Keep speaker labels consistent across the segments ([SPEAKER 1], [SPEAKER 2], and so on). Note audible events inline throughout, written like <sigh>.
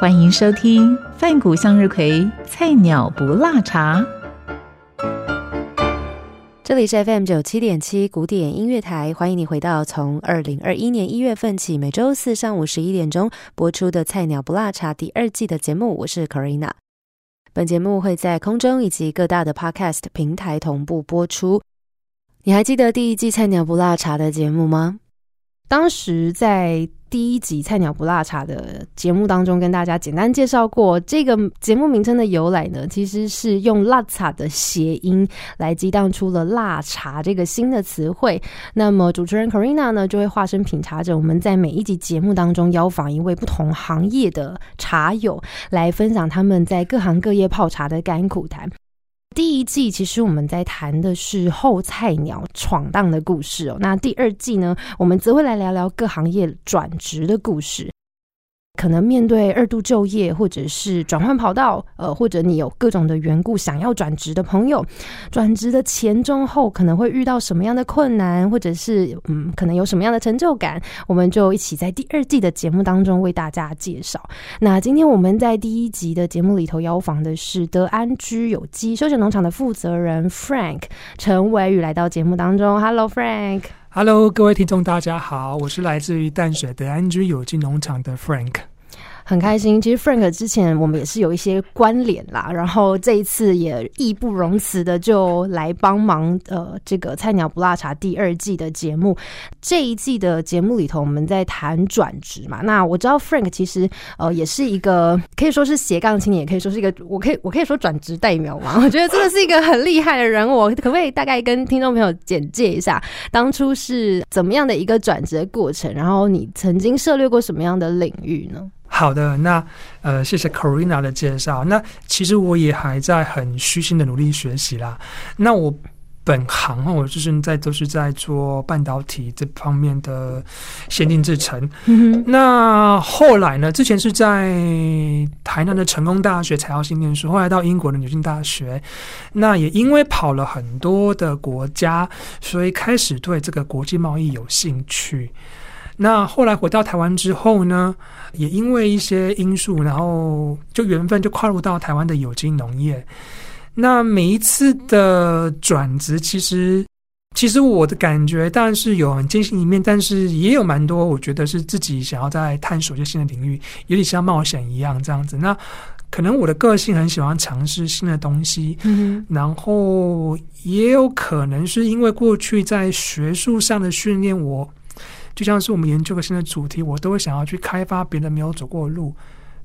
[SPEAKER 1] 欢迎收听饭谷向日葵菜鸟不辣茶。
[SPEAKER 2] 这里是 FM 九七点七古典音乐台，欢迎你回到从二零二一年一月份起每周四上午十一点钟播出的《菜鸟不辣茶》第二季的节目，我是 Karina。本节目会在空中以及各大的 Podcast 平台同步播出。你还记得第一季《菜鸟不辣茶》的节目吗？当时在。第一集《菜鸟不辣茶》的节目当中，跟大家简单介绍过这个节目名称的由来呢，其实是用“辣茶”的谐音来激荡出了“辣茶”这个新的词汇。那么主持人 Karina 呢，就会化身品茶者，我们在每一集节目当中邀访一位不同行业的茶友，来分享他们在各行各业泡茶的甘苦谈。第一季其实我们在谈的是后菜鸟闯荡的故事哦，那第二季呢，我们则会来聊聊各行业转职的故事。可能面对二度就业，或者是转换跑道，呃，或者你有各种的缘故想要转职的朋友，转职的前中后可能会遇到什么样的困难，或者是嗯，可能有什么样的成就感，我们就一起在第二季的节目当中为大家介绍。那今天我们在第一集的节目里头邀访的是德安居有机休闲农场的负责人 Frank 陈伟宇来到节目当中。Hello Frank。
[SPEAKER 3] Hello，各位听众，大家好，我是来自于淡水德安居有机农场的 Frank。
[SPEAKER 2] 很开心，其实 Frank 之前我们也是有一些关联啦，然后这一次也义不容辞的就来帮忙。呃，这个菜鸟不辣茶第二季的节目，这一季的节目里头，我们在谈转职嘛。那我知道 Frank 其实呃也是一个可以说是斜杠青年，也可以说是一个我可以我可以说转职代表嘛。<laughs> 我觉得真的是一个很厉害的人物，可不可以大概跟听众朋友简介一下当初是怎么样的一个转职过程？然后你曾经涉猎过什么样的领域呢？
[SPEAKER 3] 好的，那呃，谢谢 Corina 的介绍。那其实我也还在很虚心的努力学习啦。那我本行我就是在都是在做半导体这方面的先进制程。那后来呢，之前是在台南的成功大学材料系念书，后来到英国的牛津大学。那也因为跑了很多的国家，所以开始对这个国际贸易有兴趣。那后来回到台湾之后呢，也因为一些因素，然后就缘分就跨入到台湾的有机农业。那每一次的转职，其实其实我的感觉当然是有很艰辛一面，但是也有蛮多我觉得是自己想要在探索一些新的领域，有点像冒险一样这样子。那可能我的个性很喜欢尝试新的东西，嗯，然后也有可能是因为过去在学术上的训练，我。就像是我们研究个新的主题，我都会想要去开发别人没有走过的路，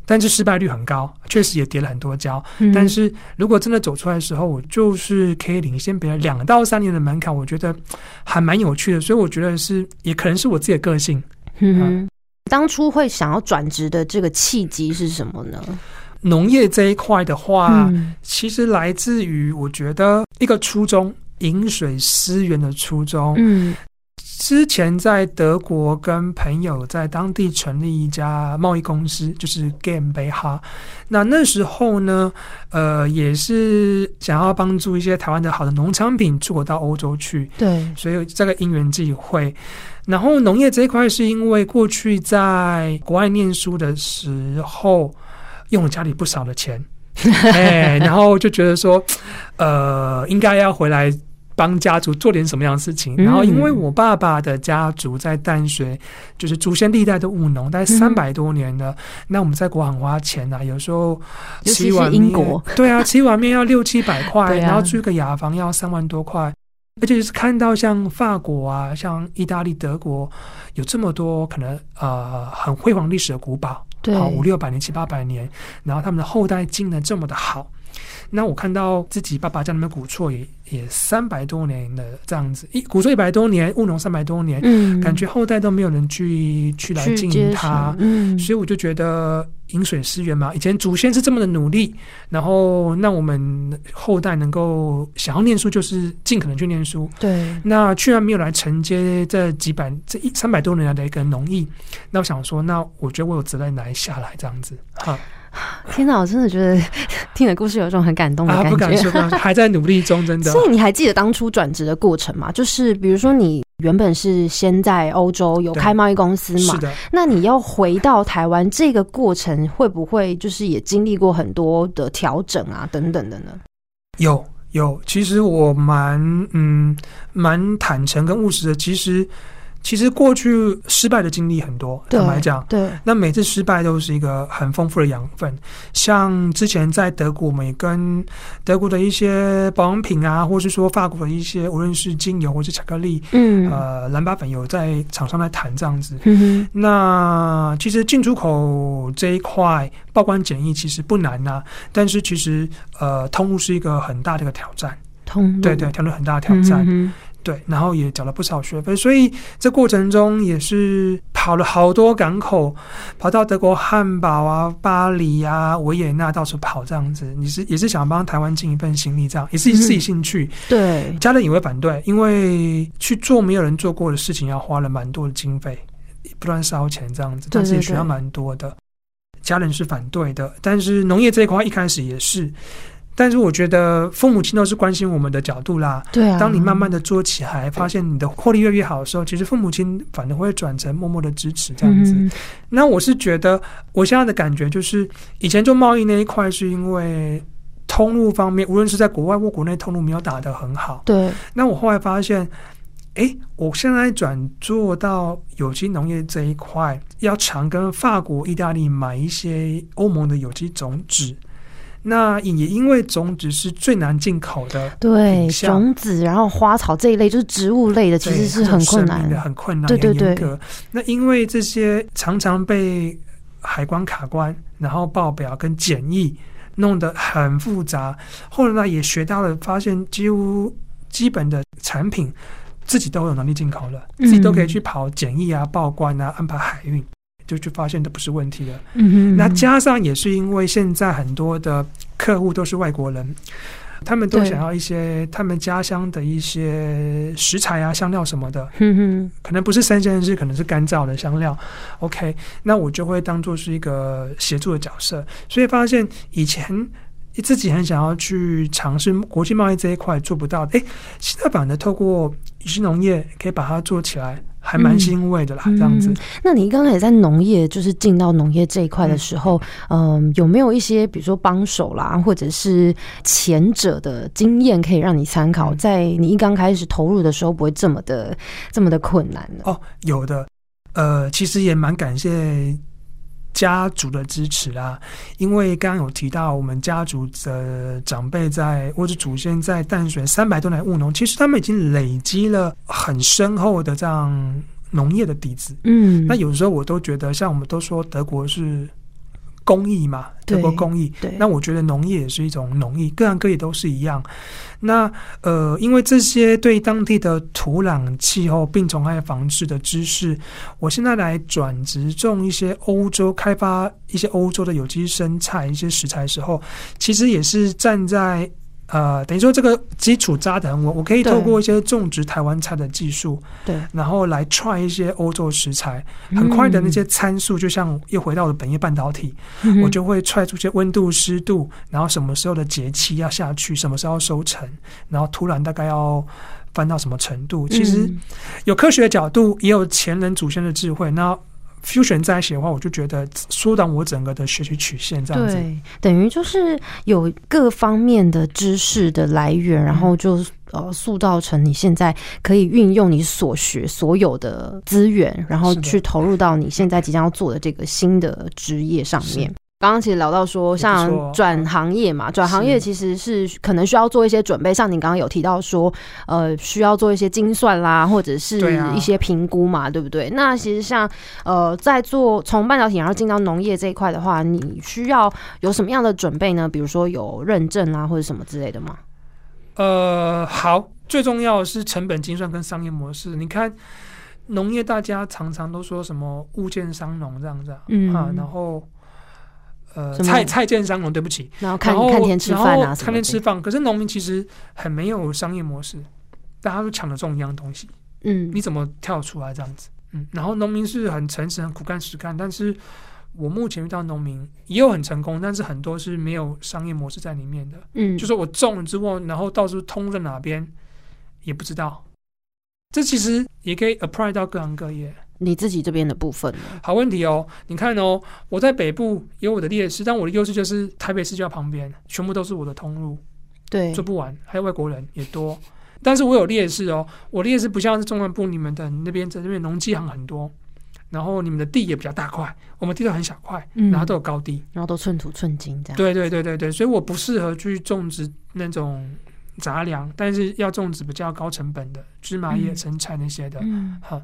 [SPEAKER 3] 但是失败率很高，确实也跌了很多跤。但是如果真的走出来的时候，我就是可以领先别人两到三年的门槛，我觉得还蛮有趣的。所以我觉得是，也可能是我自己的个性。
[SPEAKER 2] 嗯，当初会想要转职的这个契机是什么呢？
[SPEAKER 3] 农业这一块的话，其实来自于我觉得一个初衷，饮水思源的初衷。嗯。之前在德国跟朋友在当地成立一家贸易公司，就是 Game 杯哈。那那时候呢，呃，也是想要帮助一些台湾的好的农产品出口到欧洲去。
[SPEAKER 2] 对，
[SPEAKER 3] 所以这个因缘际会。然后农业这一块是因为过去在国外念书的时候用了家里不少的钱，<laughs> 哎，然后就觉得说，呃，应该要回来。帮家族做点什么样的事情，然后因为我爸爸的家族在淡水，就是祖先历代的务农，大概三百多年了。那我们在国很花钱呐，有时候
[SPEAKER 2] 吃一碗面，<laughs>
[SPEAKER 3] 对啊，吃一碗面要六七百块，然后住个雅房要三万多块，而且是看到像法国啊、像意大利、德国有这么多可能呃很辉煌历史的古堡，
[SPEAKER 2] 对，
[SPEAKER 3] 五六百年、七八百年，然后他们的后代经营的这么的好。那我看到自己爸爸在那边古厝也也三百多年的，这样子一古厝一百多年，务农三百多年，
[SPEAKER 2] 嗯，
[SPEAKER 3] 感觉后代都没有人去去来经营它，
[SPEAKER 2] 嗯，
[SPEAKER 3] 所以我就觉得饮水思源嘛，以前祖先是这么的努力，然后那我们后代能够想要念书，就是尽可能去念书。
[SPEAKER 2] 对，
[SPEAKER 3] 那居然没有来承接这几百这一三百多年来的一个农艺，那我想说，那我觉得我有责任来下来这样子哈。<laughs>
[SPEAKER 2] 天哪，我真的觉得 <laughs> 听的故事有一种很感动的感觉。
[SPEAKER 3] 啊，不敢说，<laughs> 还在努力中，真的。
[SPEAKER 2] 所以你还记得当初转职的过程吗？就是比如说，你原本是先在欧洲有开贸易公司嘛，
[SPEAKER 3] 是的。
[SPEAKER 2] 那你要回到台湾，这个过程会不会就是也经历过很多的调整啊，等等的呢？
[SPEAKER 3] 有有，其实我蛮嗯蛮坦诚跟务实的，其实。其实过去失败的经历很多，坦白讲，
[SPEAKER 2] 对，
[SPEAKER 3] 那每次失败都是一个很丰富的养分。像之前在德国，我们也跟德国的一些保养品啊，或是说法国的一些，无论是精油或是巧克力，
[SPEAKER 2] 嗯，
[SPEAKER 3] 呃，蓝巴粉有在厂商在谈这样子。
[SPEAKER 2] 嗯
[SPEAKER 3] 那其实进出口这一块报关检疫其实不难呐，但是其实呃，通路是一个很大的一个挑战。
[SPEAKER 2] 通
[SPEAKER 3] 对对，挑战很大的挑战。对，然后也缴了不少学费，所以这过程中也是跑了好多港口，跑到德国汉堡啊、巴黎啊、维也纳到处跑这样子。你是也是想帮台湾尽一份心力，这样也是自己兴趣。
[SPEAKER 2] 对，
[SPEAKER 3] 家人也会反对，因为去做没有人做过的事情，要花了蛮多的经费，不断烧钱这样子，但是也需要蛮多的。家人是反对的，但是农业这一块一开始也是。但是我觉得父母亲都是关心我们的角度啦。
[SPEAKER 2] 对啊。
[SPEAKER 3] 当你慢慢的做起来，发现你的获利越来越好的时候，其实父母亲反而会转成默默的支持这样子。那我是觉得，我现在的感觉就是，以前做贸易那一块是因为通路方面，无论是在国外或国内，通路没有打得很好。
[SPEAKER 2] 对。
[SPEAKER 3] 那我后来发现，哎，我现在转做到有机农业这一块，要常跟法国、意大利买一些欧盟的有机种子。那也因为种子是最难进口的，
[SPEAKER 2] 对种子，然后花草这一类就是植物类的，其实是很困难
[SPEAKER 3] 的，很困难，
[SPEAKER 2] 对对对。
[SPEAKER 3] 那因为这些常常被海关卡关，然后报表跟检疫弄得很复杂。后来呢，也学到了，发现几乎基本的产品自己都有能力进口了，自己都可以去跑检疫啊、报关啊、安排海运。就就发现这不是问题了。
[SPEAKER 2] 嗯哼，
[SPEAKER 3] 那加上也是因为现在很多的客户都是外国人，他们都想要一些他们家乡的一些食材啊、香料什么的。
[SPEAKER 2] 嗯哼，
[SPEAKER 3] 可能不是生鲜，是可能是干燥的香料。OK，那我就会当做是一个协助的角色。所以发现以前自己很想要去尝试国际贸易这一块做不到，哎，现在反而透过有机农业可以把它做起来。还蛮欣慰的啦，这样子。
[SPEAKER 2] 那你刚才在农业，就是进到农业这一块的时候，嗯，有没有一些比如说帮手啦，或者是前者的经验可以让你参考，在你一刚开始投入的时候，不会这么的这么的困难呢？
[SPEAKER 3] 哦，有的。呃，其实也蛮感谢。家族的支持啦，因为刚刚有提到，我们家族的长辈在或者祖先在淡水三百多年务农，其实他们已经累积了很深厚的这样农业的底子。
[SPEAKER 2] 嗯，
[SPEAKER 3] 那有时候我都觉得，像我们都说德国是。工艺嘛，德国工艺。
[SPEAKER 2] 对，
[SPEAKER 3] 那我觉得农业也是一种农艺，各行各业都是一样。那呃，因为这些对当地的土壤、气候、病虫害防治的知识，我现在来转职种一些欧洲开发一些欧洲的有机生菜、一些食材的时候，其实也是站在。呃，等于说这个基础扎的很稳，我可以透过一些种植台湾菜的技术，
[SPEAKER 2] 对，
[SPEAKER 3] 然后来 try 一些欧洲食材，很快的那些参数，就像又回到我的本业半导体，我就会踹出些温度、湿度，然后什么时候的节气要下去，什么时候要收成，然后突然大概要翻到什么程度，其实有科学的角度，也有前人祖先的智慧，那。Fusion 在一起的话，我就觉得缩短我整个的学习曲线，这样子。
[SPEAKER 2] 对，等于就是有各方面的知识的来源，然后就呃塑造成你现在可以运用你所学所有的资源，然后去投入到你现在即将要做的这个新的职业上面。刚刚其实聊到说，像转行业嘛，转行业其实是可能需要做一些准备。像你刚刚有提到说，呃，需要做一些精算啦，或者是一些评估嘛，对不对？那其实像呃，在做从半导体然后进到农业这一块的话，你需要有什么样的准备呢？比如说有认证啊，或者什么之类的吗？
[SPEAKER 3] 呃，好，最重要的是成本精算跟商业模式。你看农业，大家常常都说什么物件商农这样子嗯啊，然后呃，菜菜见商农，对不起，
[SPEAKER 2] 然后看看天吃饭啊，
[SPEAKER 3] 看天吃饭。可是农民其实很没有商业模式，大家都抢着种一样东西，嗯，你怎么跳出来这样子？嗯，然后农民是很诚实、很苦干实干，但是。我目前遇到农民也有很成功，但是很多是没有商业模式在里面的。嗯，就是我种了之后，然后到时候通在哪边也不知道。这其实也可以 apply 到各行各业。
[SPEAKER 2] 你自己这边的部分呢？
[SPEAKER 3] 好问题哦，你看哦，我在北部有我的劣势，但我的优势就是台北市就在旁边，全部都是我的通路。
[SPEAKER 2] 对，
[SPEAKER 3] 做不完，还有外国人也多，但是我有劣势哦，我劣势不像是中南部你们的那边在那边农机行很多。然后你们的地也比较大块，我们地都很小块，然后都有高低，
[SPEAKER 2] 然后都寸土寸金这样。
[SPEAKER 3] 对对对对对，所以我不适合去种植那种杂粮，但是要种植比较高成本的芝麻叶、生菜那些的。嗯，好。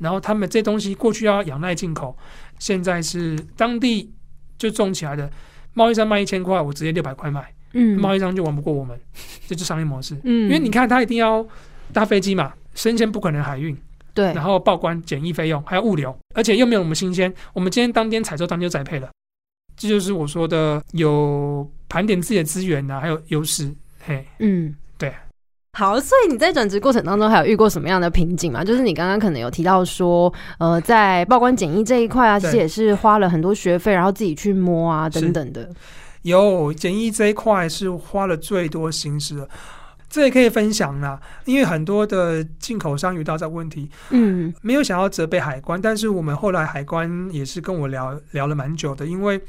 [SPEAKER 3] 然后他们这东西过去要仰赖进口，现在是当地就种起来的，贸易商卖一千块，我直接六百块卖。嗯，贸易商就玩不过我们，这就商业模式。嗯，因为你看他一定要搭飞机嘛，生鲜不可能海运。
[SPEAKER 2] 对，
[SPEAKER 3] 然后报关、检疫费用，还有物流，而且又没有我们新鲜。我们今天当天采收，当天就栽配了。这就是我说的有盘点自己的资源呐，还有优势。嘿，嗯，对。
[SPEAKER 2] 好，所以你在转职过程当中还有遇过什么样的瓶颈吗？就是你刚刚可能有提到说，呃，在报关检疫这一块啊，其实也是花了很多学费，然后自己去摸啊等等的。
[SPEAKER 3] 有检疫这一块是花了最多心思的。这也可以分享啦，因为很多的进口商遇到这问题，嗯，没有想要责备海关，但是我们后来海关也是跟我聊聊了蛮久的，因为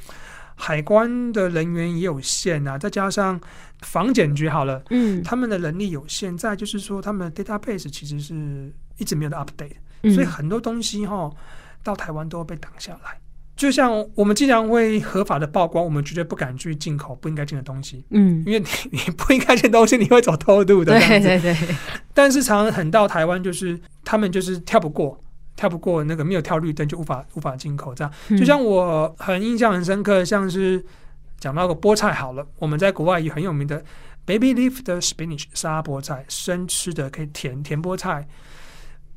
[SPEAKER 3] 海关的人员也有限啊，再加上防检局好了，嗯，他们的能力有限，再就是说他们的 database 其实是一直没有的 update，所以很多东西哈到台湾都会被挡下来。就像我们既然会合法的曝光，我们绝对不敢去进口不应该进的东西。嗯，因为你你不应该进东西，你会走偷渡的。
[SPEAKER 2] 对对对。
[SPEAKER 3] 但是常常很到台湾，就是他们就是跳不过，跳不过那个没有跳绿灯就无法无法进口。这样，就像我很印象很深刻，像是讲到个菠菜好了，我们在国外也很有名的 baby leaf 的 spinach 沙菠菜，生吃的可以甜甜菠菜。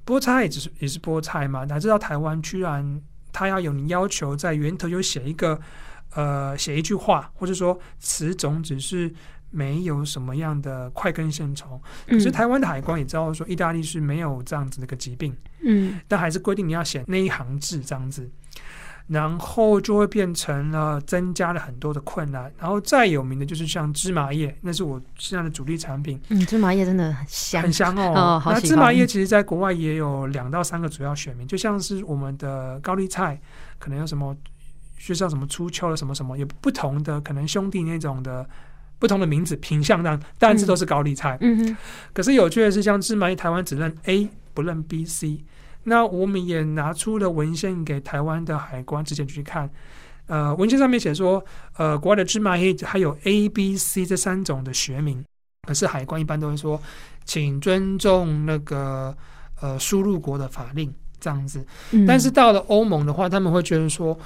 [SPEAKER 3] 菠菜只是也是菠菜嘛，哪知道台湾居然。他要有你要求，在源头就写一个，呃，写一句话，或者说此种只是没有什么样的快根线虫。可是台湾的海关也知道说，意大利是没有这样子的一个疾病，嗯，但还是规定你要写那一行字这样子。然后就会变成了增加了很多的困难。然后再有名的就是像芝麻叶，那是我现在的主力产品。
[SPEAKER 2] 嗯，芝麻叶真的很香，
[SPEAKER 3] 很香哦。那芝麻叶其实在国外也有两到三个主要选民，就像是我们的高丽菜，可能有什么学校什么初秋的什么什么，有不同的可能兄弟那种的不同的名字品相上，但是都是高丽菜。嗯哼。可是有趣的是，像芝麻叶，台湾只认 A 不认 B、C。那我们也拿出了文献给台湾的海关之前去看，呃，文献上面写说，呃，国外的芝麻叶还有 A、B、C 这三种的学名，可是海关一般都会说，请尊重那个呃输入国的法令这样子。但是到了欧盟的话，他们会觉得说，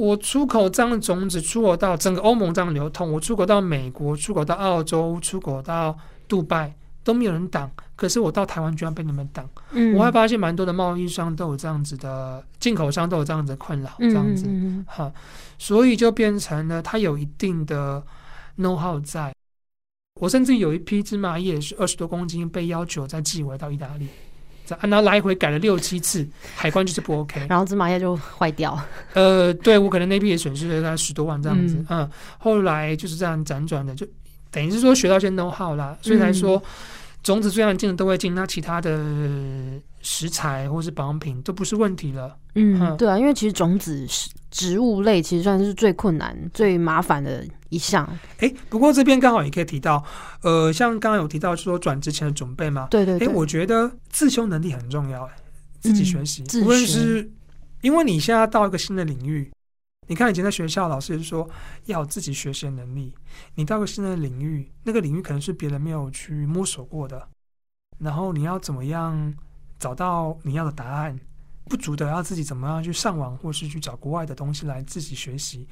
[SPEAKER 3] 我出口这样的种子，出口到整个欧盟这样流通，我出口到美国，出口到澳洲，出口到杜拜。都没有人挡，可是我到台湾居然被你们挡。嗯，我还发现蛮多的贸易商都有这样子的，进口商都有这样子的困扰，这样子哈，所以就变成了它有一定的 know how 在。我甚至有一批芝麻叶是二十多公斤，被要求再寄回到意大利，然后来回改了六七次，海关就是不 OK，<laughs>
[SPEAKER 2] 然后芝麻叶就坏掉。<laughs>
[SPEAKER 3] 呃，对我可能那批也损失了大概十多万这样子，嗯，后来就是这样辗转的就。等于是说学到些 know how 啦，所以才说种子虽然进的都会进，那其他的食材或是保养品都不是问题了。
[SPEAKER 2] 嗯，对啊，因为其实种子是植物类，其实算是最困难、最麻烦的一项。
[SPEAKER 3] 哎，不过这边刚好也可以提到，呃，像刚刚有提到说转职前的准备嘛，
[SPEAKER 2] 对对。
[SPEAKER 3] 哎，我觉得自修能力很重要，自己学习，无论是因为你现在到一个新的领域。你看以前在学校，老师也是说要有自己学习的能力。你到个新的领域，那个领域可能是别人没有去摸索过的，然后你要怎么样找到你要的答案？不足的要自己怎么样去上网，或是去找国外的东西来自己学习。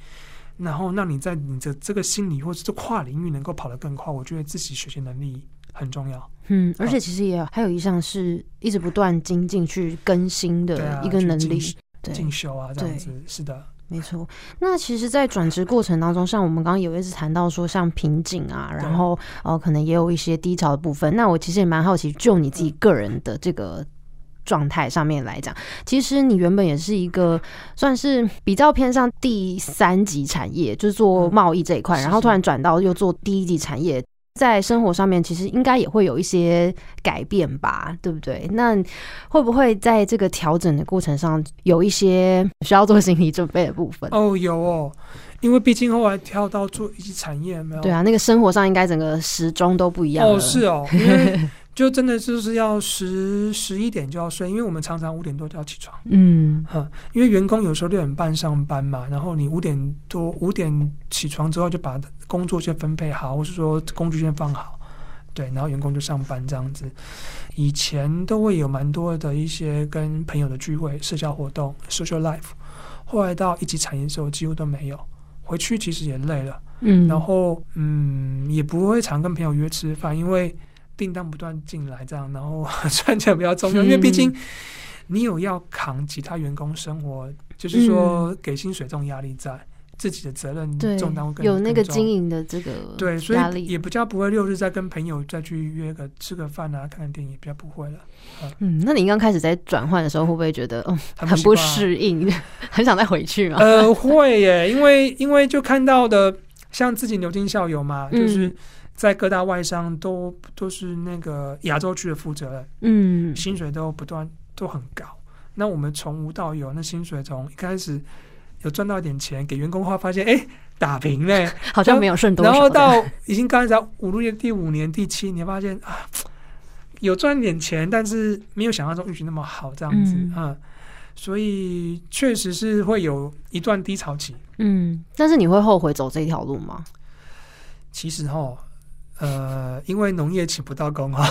[SPEAKER 3] 然后让你在你的这个心理或者这跨领域能够跑得更快，我觉得自己学习能力很重要。
[SPEAKER 2] 嗯，而且其实也还有一项是一直不断精进去更新的一个能力，
[SPEAKER 3] 对进修啊，这样子是的，
[SPEAKER 2] 没错。那其实，在转职过程当中，像我们刚刚有一次谈到说，像瓶颈啊，然后呃，可能也有一些低潮的部分。那我其实也蛮好奇，就你自己个人的这个。状态上面来讲，其实你原本也是一个算是比较偏向第三级产业，就是做贸易这一块，然后突然转到又做第一级产业，在生活上面其实应该也会有一些改变吧，对不对？那会不会在这个调整的过程上有一些需要做心理准备的部分？
[SPEAKER 3] 哦，有哦，因为毕竟后来跳到做一级产业，没有
[SPEAKER 2] 对啊，那个生活上应该整个时钟都不一样
[SPEAKER 3] 哦，是哦，因为。就真的就是要十十一点就要睡，因为我们常常五点多就要起床。
[SPEAKER 2] 嗯，
[SPEAKER 3] 哈，因为员工有时候六点半上班嘛，然后你五点多五点起床之后就把工作先分配好，或是说工具先放好，对，然后员工就上班这样子。以前都会有蛮多的一些跟朋友的聚会、社交活动 （social life），后来到一级产业的时候几乎都没有。回去其实也累了，嗯，然后嗯也不会常跟朋友约吃饭，因为。订单不断进来，这样，然后 <laughs> 赚钱比较重要，因为毕竟你有要扛其他员工生活，就是说给薪水这种压力在，自己的责任重担会更
[SPEAKER 2] 有那个经营的这个
[SPEAKER 3] 对，所以也比较不会六日再跟朋友再去约个吃个饭啊，看看电影，比较不会了。
[SPEAKER 2] 嗯，那你刚开始在转换的时候，会不会觉得嗯很不适应，<laughs> 很想再回去吗？
[SPEAKER 3] 呃，会耶，因为因为就看到的像自己牛津校友嘛，就是。在各大外商都都是那个亚洲区的负责人，
[SPEAKER 2] 嗯，
[SPEAKER 3] 薪水都不断都很高。那我们从无到有，那薪水从一开始有赚到一点钱给员工后，发现哎打平嘞，<laughs>
[SPEAKER 2] 好像没有剩多少。
[SPEAKER 3] 然后到已经刚才五六年、第五年、第七年，发现啊有赚点钱，但是没有想象中运气那么好，这样子啊，所以确实是会有一段低潮期。
[SPEAKER 2] 嗯，但是你会后悔走这条路吗？
[SPEAKER 3] 其实哈。呃，因为农业请不到工啊，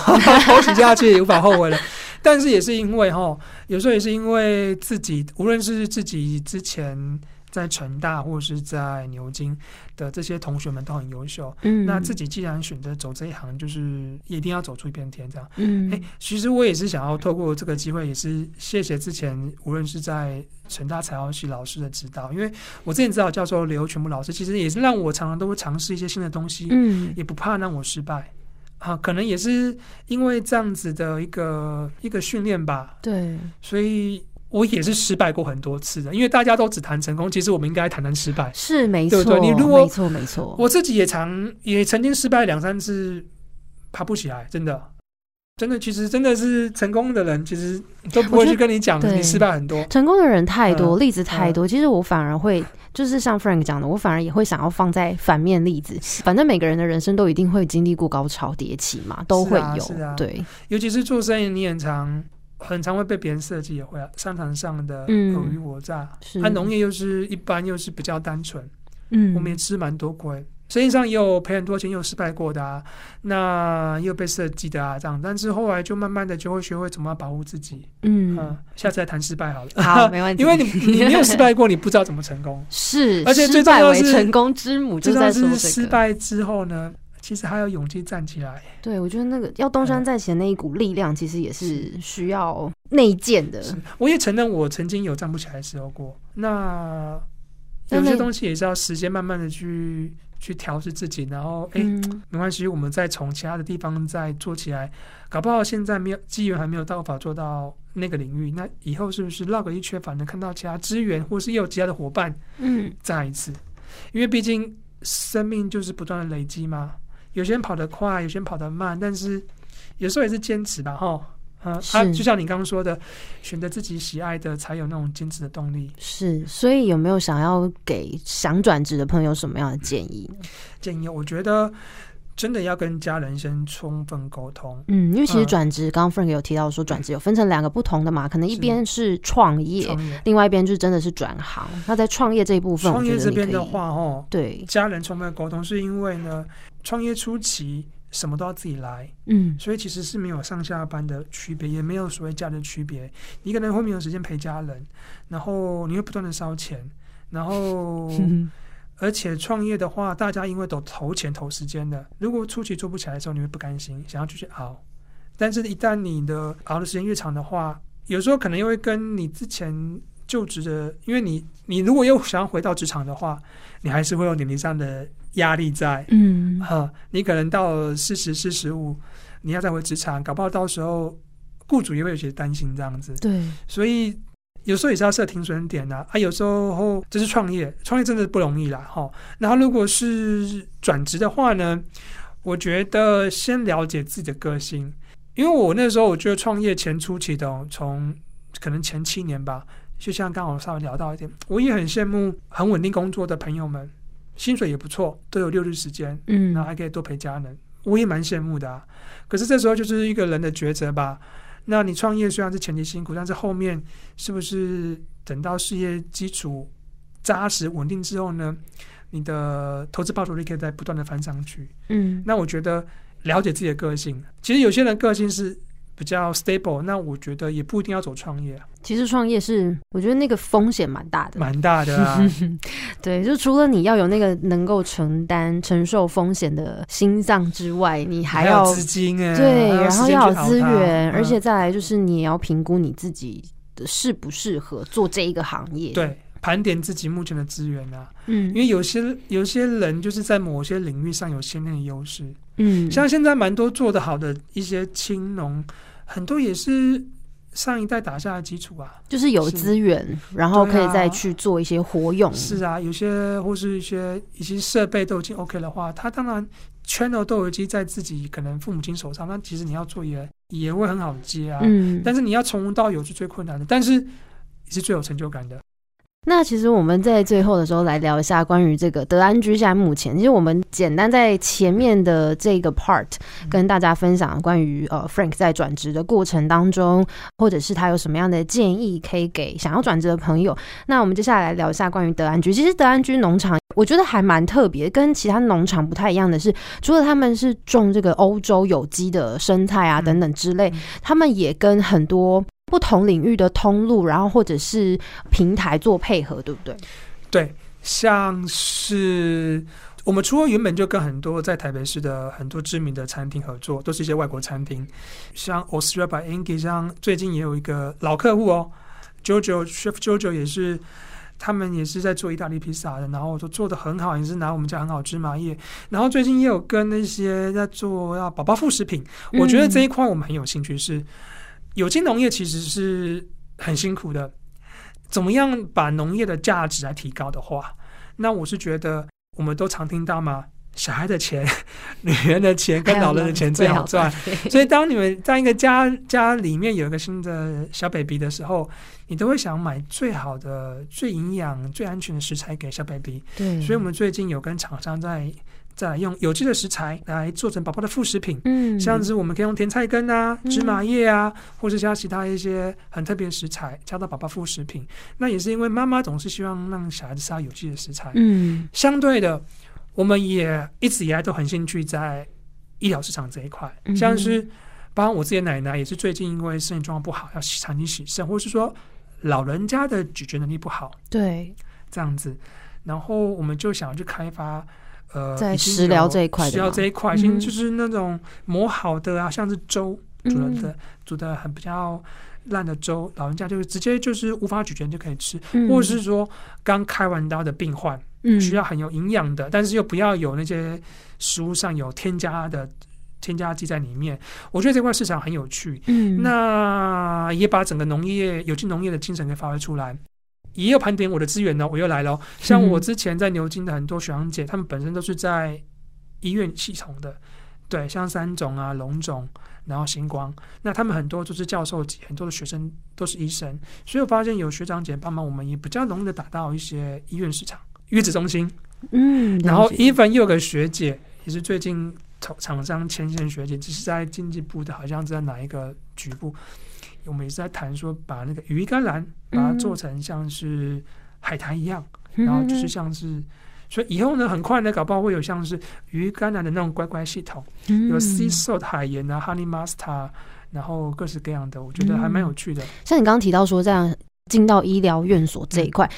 [SPEAKER 3] 我请假去也无法后悔了。但是也是因为哈，有时候也是因为自己，无论是自己之前。在成大或者是在牛津的这些同学们都很优秀。嗯，那自己既然选择走这一行，就是一定要走出一片天，这样。嗯，哎，其实我也是想要透过这个机会，也是谢谢之前无论是在成大材料系老师的指导，因为我之前指导教授刘全部老师，其实也是让我常常都会尝试一些新的东西。嗯，也不怕让我失败啊，可能也是因为这样子的一个一个训练吧。
[SPEAKER 2] 对，
[SPEAKER 3] 所以。我也是失败过很多次的，因为大家都只谈成功，其实我们应该谈谈失败。
[SPEAKER 2] 是没错，
[SPEAKER 3] 对你如果
[SPEAKER 2] 没错没错，
[SPEAKER 3] 我自己也常也曾经失败两三次，爬不起来，真的，真的，其实真的是成功的人，其实都不会去跟你讲你失败很多。
[SPEAKER 2] 成功的人太多，例子太多，其实我反而会就是像 Frank 讲的，我反而也会想要放在反面例子。反正每个人的人生都一定会经历过高潮迭起嘛，都会有。对，
[SPEAKER 3] 尤其是做生意，你很常。很常会被别人设计，也会啊，商场上的尔虞我诈。它农业又是一般，又是比较单纯。嗯，我们也吃蛮多亏，生意上也有赔很多钱，也有失败过的啊。那又被设计的啊，这样。但是后来就慢慢的就会学会怎么保护自己。嗯，下次再谈失败好了。
[SPEAKER 2] 好，<laughs> 没问题。
[SPEAKER 3] 因为你你没有失败过，你不知道怎么成功。<laughs>
[SPEAKER 2] 是，
[SPEAKER 3] 而且最重要是
[SPEAKER 2] 成功之母就在说
[SPEAKER 3] 失败之后呢。其实还有勇气站起来。
[SPEAKER 2] 对，我觉得那个要东山再起的那一股力量，其实也是需要内建的。
[SPEAKER 3] 我也承认，我曾经有站不起来的时候过。那有些东西也是要时间慢慢的去去调试自己，然后哎，没关系，我们再从其他的地方再做起来。搞不好现在没有机缘，还没有到法做到那个领域，那以后是不是绕个一圈，反正看到其他资源，或是也有其他的伙伴，嗯，再一次，因为毕竟生命就是不断的累积嘛。有些人跑得快，有些人跑得慢，但是有时候也是坚持吧，哈，啊，他就像你刚刚说的，选择自己喜爱的，才有那种坚持的动力。
[SPEAKER 2] 是，所以有没有想要给想转职的朋友什么样的建议呢？
[SPEAKER 3] 建议，我觉得真的要跟家人先充分沟通。
[SPEAKER 2] 嗯，因为其实
[SPEAKER 3] 嗯
[SPEAKER 2] 转职，刚刚 Frank 有提到说转职有分成两个不同的嘛，可能一边是创业，另外一边就真的是转行。那在创业这一部分，
[SPEAKER 3] 创业这边的，话，哦，
[SPEAKER 2] 对，
[SPEAKER 3] 家人充分沟通，是因为呢，创业初期什么都要自己来，
[SPEAKER 2] 嗯
[SPEAKER 3] 所以其实是没有上下班的区别，也没有所谓家人区别。你可能会没有时间陪家人，然后你会不断的烧钱，然后 <laughs> 而且创业的话，大家因为都投钱投时间的，如果初期做不起来的时候，你会不甘心，想要继续熬。但是，一旦你的熬的时间越长的话，有时候可能又会跟你之前就职的，因为你你如果又想要回到职场的话，你还是会有年龄上的压力在。
[SPEAKER 2] 嗯
[SPEAKER 3] 哈，你可能到四十、四十五，你要再回职场，搞不好到时候雇主也会有些担心这样子。
[SPEAKER 2] 对，
[SPEAKER 3] 所以有时候也是要设停损点的啊啊有时候这是创业，创业真的不容易啦哈。然后如果是转职的话呢，我觉得先了解自己的个性，因为我那时候我觉得创业前初期的哦，从可能前七年吧，就像刚好稍微聊到一点，我也很羡慕很稳定工作的朋友们，薪水也不错，都有六日时间，
[SPEAKER 2] 嗯
[SPEAKER 3] 然后还可以多陪家人，我也蛮羡慕的啊。可是这时候就是一个人的抉择吧。那你创业虽然是前期辛苦，但是后面是不是等到事业基础扎实稳定之后呢？你的投资报酬率可以在不断的翻上去。
[SPEAKER 2] 嗯
[SPEAKER 3] 那我觉得了解自己的个性，其实有些人个性是比较 stable，那我觉得也不一定要走创业啊，
[SPEAKER 2] 其实创业是，我觉得那个风险蛮大的。
[SPEAKER 3] 蛮大的啊。<laughs>
[SPEAKER 2] 对，就除了你要有那个能够承担、承受风险的心脏之外，你还要
[SPEAKER 3] 资金哎，
[SPEAKER 2] 对，然后要有资源，而
[SPEAKER 3] 嗯
[SPEAKER 2] 且再来就是你也要评估你自己的适不适合做这一个行业。，
[SPEAKER 3] 对盘点自己目前的资源啊，
[SPEAKER 2] 嗯
[SPEAKER 3] 因为有些有些人就是在某些领域上有先天的优势，
[SPEAKER 2] 嗯，
[SPEAKER 3] 像现在蛮多做得好的一些青农，很多也是上一代打下的基础啊。
[SPEAKER 2] 就是有资源，然后可以再去做一些活用。
[SPEAKER 3] 是啊，有些或是一些一些设备都已经 OK 的话，他当然 channel 都有机在自己可能父母亲手上，那其实你要做也也会很好接啊。
[SPEAKER 2] 嗯，
[SPEAKER 3] 但是你要从无到有是最困难的，但是也是最有成就感的。
[SPEAKER 2] 那其实我们在最后的时候来聊一下关于这个德安居现在目前，其实我们简单在前面的这个 part 跟大家分享关于呃 Frank 在转职的过程当中，或者是他有什么样的建议可以给想要转职的朋友。那我们接下来来聊一下关于德安居。其实德安居农场我觉得还蛮特别，跟其他农场不太一样的是，除了他们是种这个欧洲有机的生菜啊
[SPEAKER 3] 嗯
[SPEAKER 2] 等等之类
[SPEAKER 3] 嗯，
[SPEAKER 2] 他们也跟很多。不同领域的通路，然后或者是平台做配合，对不对？
[SPEAKER 3] 对，像是我们除了原本就跟很多在台北市的很多知名的餐厅合作，都是一些外国餐厅，像 Austria by Angie，像最近也有一个老客户哦，JoJo Chef JoJo 也是。他们也是在做意大利披萨的，然后都做的很好，也是拿我们家很好芝麻叶。然后最近也有跟那些在做要宝宝副食品，我觉得这一块我们很有兴趣是。有机农业其实是很辛苦的，怎么样把农业的价值来提高的话，那我是觉得我们都常听到嘛，小孩的钱、<laughs> 女人的钱跟老人的钱最好赚。<laughs> 所以当你们在一个家家里面有一个新的小 baby 的时候，你都会想买最好的、最营养、最安全的食材给小 baby。
[SPEAKER 2] 对，
[SPEAKER 3] 所以我们最近有跟厂商在在用有机的食材来做成宝宝的副食品。
[SPEAKER 2] 嗯，
[SPEAKER 3] 像是我们可以用甜菜根啊、
[SPEAKER 2] 嗯
[SPEAKER 3] 芝麻叶啊，或是加其他一些很特别的食材加到宝宝副食品。那也是因为妈妈总是希望让小孩子吃到有机的食材。
[SPEAKER 2] 嗯
[SPEAKER 3] 相对的，我们也一直以来都很兴趣在医疗市场这一块，
[SPEAKER 2] 嗯
[SPEAKER 3] 像是包括我自己的奶奶也是最近因为身体状况不好，要长期洗肾，或是说老人家的咀嚼能力不好
[SPEAKER 2] 对，
[SPEAKER 3] 这样子，然后我们就想要去开发。呃，
[SPEAKER 2] 在食疗这一块
[SPEAKER 3] 食疗这一块，已经
[SPEAKER 2] 嗯
[SPEAKER 3] 就是那种磨好的啊，像是粥煮的
[SPEAKER 2] 嗯、
[SPEAKER 3] 煮的很比较烂的粥，老人家就直接就是无法咀嚼就可以吃，
[SPEAKER 2] 嗯
[SPEAKER 3] 或者是说刚开完刀的病患，
[SPEAKER 2] 嗯
[SPEAKER 3] 需要很有营养的，但是又不要有那些食物上有添加的添加剂在里面。我觉得这块市场很有趣，
[SPEAKER 2] 嗯
[SPEAKER 3] 那也把整个农业有机农业的精神给发挥出来。也有盘点我的资源呢，我又来了。像我之前在牛津的很多学长姐，他们本身都是在医院系统的，对，像三种啊、龙总，然后星光，那他们很多都是教授级，很多的学生都是医生，所以我发现有学长姐帮忙，我们也比较容易的打到一些医院市场、月子中心。
[SPEAKER 2] 嗯，
[SPEAKER 3] 然后 even 又有个学姐，也是最近厂厂商牵线学姐，只是在经济部的，好像在哪一个局部，我们也是在谈说，把那个鱼甘蓝把它做成像是海苔一样，然后就是像是，所以以后呢，很快呢，搞不好会有像是鱼甘蓝的那种乖乖系统，有 sea salt 海盐啊，honey mustard，然后各式各样的，我觉得还蛮有趣的。
[SPEAKER 2] 像你刚刚提到说，这样进到医疗院所这一块。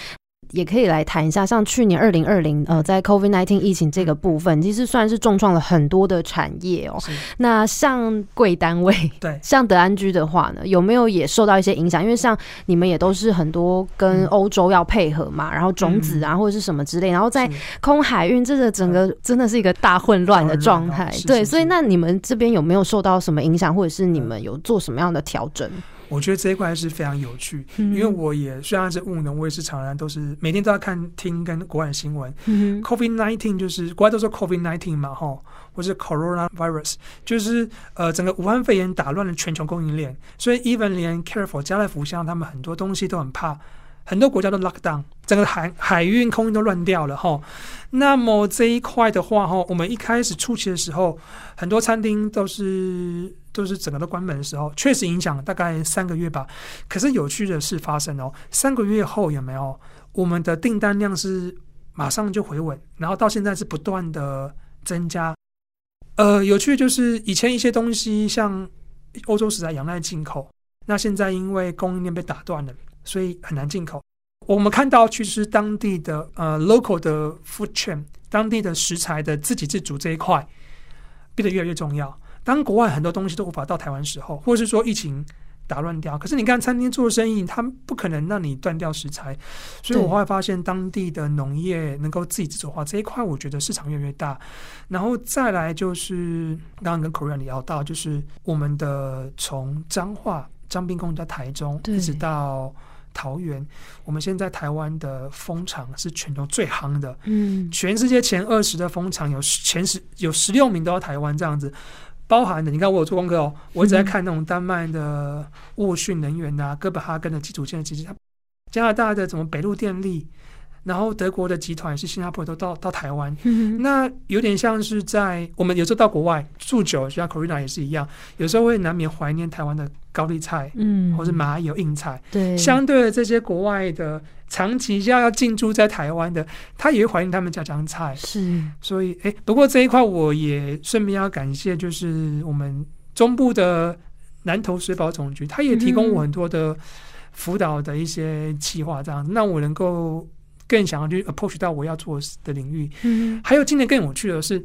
[SPEAKER 2] 也可以来谈一下，像去年二零二零，呃，在 COVID nineteen 疫情这个部分，其实算是重创了很多的产业哦。那像贵单位，
[SPEAKER 3] 对，<laughs>
[SPEAKER 2] 像德安居的话呢，有没有也受到一些影响？因为像你们也都是很多跟欧洲要配合嘛，然后种子啊或者是什么之类，然后在空海运这个整个真的是一个大混乱的状态。对，所以那你们这边有没有受到什么影响，或者是你们有做什么样的调整？
[SPEAKER 3] 我觉得这一块是非常有趣，因为我也虽然是务农，我也是常常都是每天都要看听跟国外的新闻。Covid nineteen 就是国外都说 Covid nineteen 嘛，哈，或是 Corona virus，就是呃整个武汉肺炎打乱了全球供应链，所以 even 连 Careful 家乐福像他们很多东西都很怕。很多国家都 lock down，整个海海运空运都乱掉了哈。那么这一块的话哈，我们一开始初期的时候，很多餐厅都是都是整个都关门的时候，确实影响大概三个月吧。可是有趣的事发生哦，三个月后有没有我们的订单量是马上就回稳，然后到现在是不断的增加。呃，有趣就是以前一些东西像欧洲时代仰赖进口，那现在因为供应链被打断了。所以很难进口。我们看到，其实当地的呃 local 的 food chain，当地的食材的自给自足这一块变得越来越重要。当国外很多东西都无法到台湾时候，或者是说疫情打乱掉，可是你看餐厅做生意，他们不可能让你断掉食材。所以我会发现，当地的农业能够自己自足化这一块，我觉得市场越来越大。然后再来就是刚刚跟 Korean 聊到，就是我们的从彰化张滨公到台中，一直到。桃园，我们现在台湾的蜂场是全球最夯的，嗯，全世界前二十的蜂场有前十有十六名都要台湾这样子，包含的，你看我有做功课哦，我一直在看那种丹麦的沃讯能源啊，哥本哈根的基础建设基地，加拿大的什么北陆电力。然后德国的集团是新加坡都到到台湾，那有点像是在我们有时候到国外住久，像 Corina 也是一样，有时候会难免怀念台湾的高丽菜，嗯，或是麻油硬菜。
[SPEAKER 2] 对，
[SPEAKER 3] 相对的这些国外的长期要要进驻在台湾的，他也会怀念他们家乡菜。
[SPEAKER 2] 是，
[SPEAKER 3] 所以哎，不过这一块我也顺便要感谢，就是我们中部的南投水保总局，他也提供我很多的辅导的一些计划，这样让我能够。更想要去 approach 到我要做的领域。嗯，还有今年更有趣的是，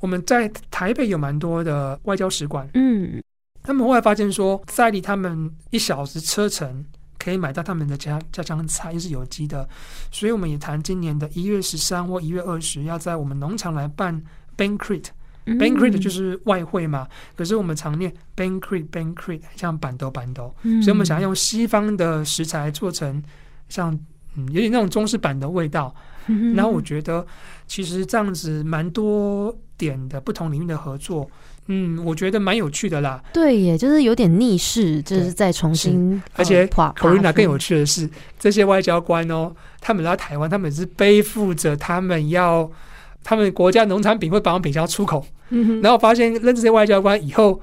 [SPEAKER 3] 我们在台北有蛮多的外交使馆。嗯，他们后来发现说，在离他们一小时车程可以买到他们的家家乡菜，又是有机的。所以我们也谈今年的一月十三或一月二十，要在我们农场来办 banquet。banquet 就是外汇嘛，可是我们常念 banquet banquet，像板豆板豆。所以我们想要用西方的食材做成像。嗯，有点那种中式版的味道。<laughs> 然后我觉得，其实这样子蛮多点的不同领域的合作，嗯，我觉得蛮有趣的啦。
[SPEAKER 2] 对，耶就是有点逆势，就是再重新。
[SPEAKER 3] 而且 c o r i n a 更有趣的是，这些外交官哦，他们来台湾，他们是背负着他们要他们国家农产品或保养品要出口，嗯然后发现认这些外交官以后。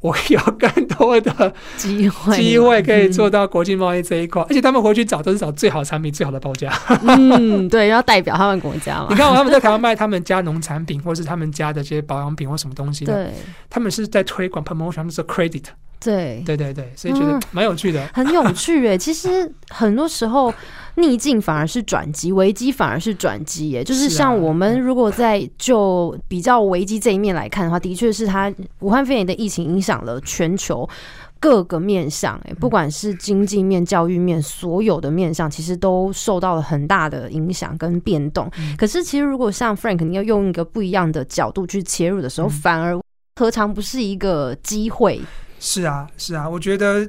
[SPEAKER 3] 我有更多的 <laughs>
[SPEAKER 2] 机会，
[SPEAKER 3] 机会可以做到国际贸易这一块，而且他们回去找都是找最好产品、最好的报价。
[SPEAKER 2] 嗯，对，要代表他们国家嘛。
[SPEAKER 3] 你看，他们在台湾卖他们家农产品，或是他们家的这些保养品或什么东西，
[SPEAKER 2] 对，
[SPEAKER 3] 他们是在推广 promotion，是 credit。
[SPEAKER 2] 对，
[SPEAKER 3] 对对对，所以觉得蛮有趣的，
[SPEAKER 2] 很有趣诶。其实很多时候。逆境反而是转机，危机反而是转机耶。就是像我们如果在就比较危机这一面来看的话，的确是它武汉肺炎的疫情影响了全球各个面向，哎，不管是经济面、教育面，所有的面向其实都受到了很大的影响跟变动。可是其实如果像 Frank，你要用一个不一样的角度去切入的时候，反而何尝不是一个机会？
[SPEAKER 3] 是啊，是啊，我觉得。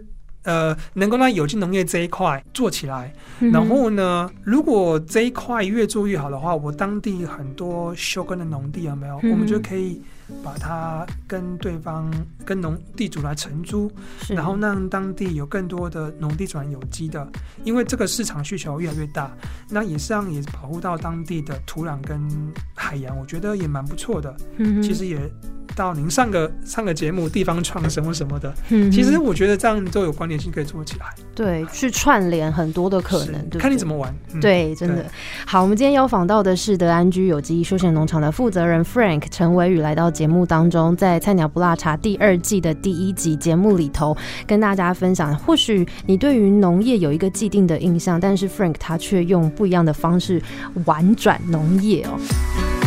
[SPEAKER 3] 呃，能够让有机农业这一块做起来，然后呢，如果这一块越做越好的话，我当地很多休耕的农地有没有？我们就可以把它跟对方、跟农地主来承租，然后让当地有更多的农地转有机的，因为这个市场需求越来越大，那也是让也保护到当地的土壤跟海洋，我觉得也蛮不错的。其实也到您上个上个节目地方创生或什么的，
[SPEAKER 2] 嗯
[SPEAKER 3] 其实我觉得这样都有关联性可以做起来，
[SPEAKER 2] 对，去串联很多的可能，对对，
[SPEAKER 3] 看你怎么玩。嗯
[SPEAKER 2] 对，真的好。我们今天邀访到的是德安居有机休闲农场的负责人 Frank 陈伟宇，来到节目当中，在《菜鸟不辣茶》第二季的第一集节目里头，跟大家分享。或许你对于农业有一个既定的印象，但是 Frank 他却用不一样的方式玩转农业哦。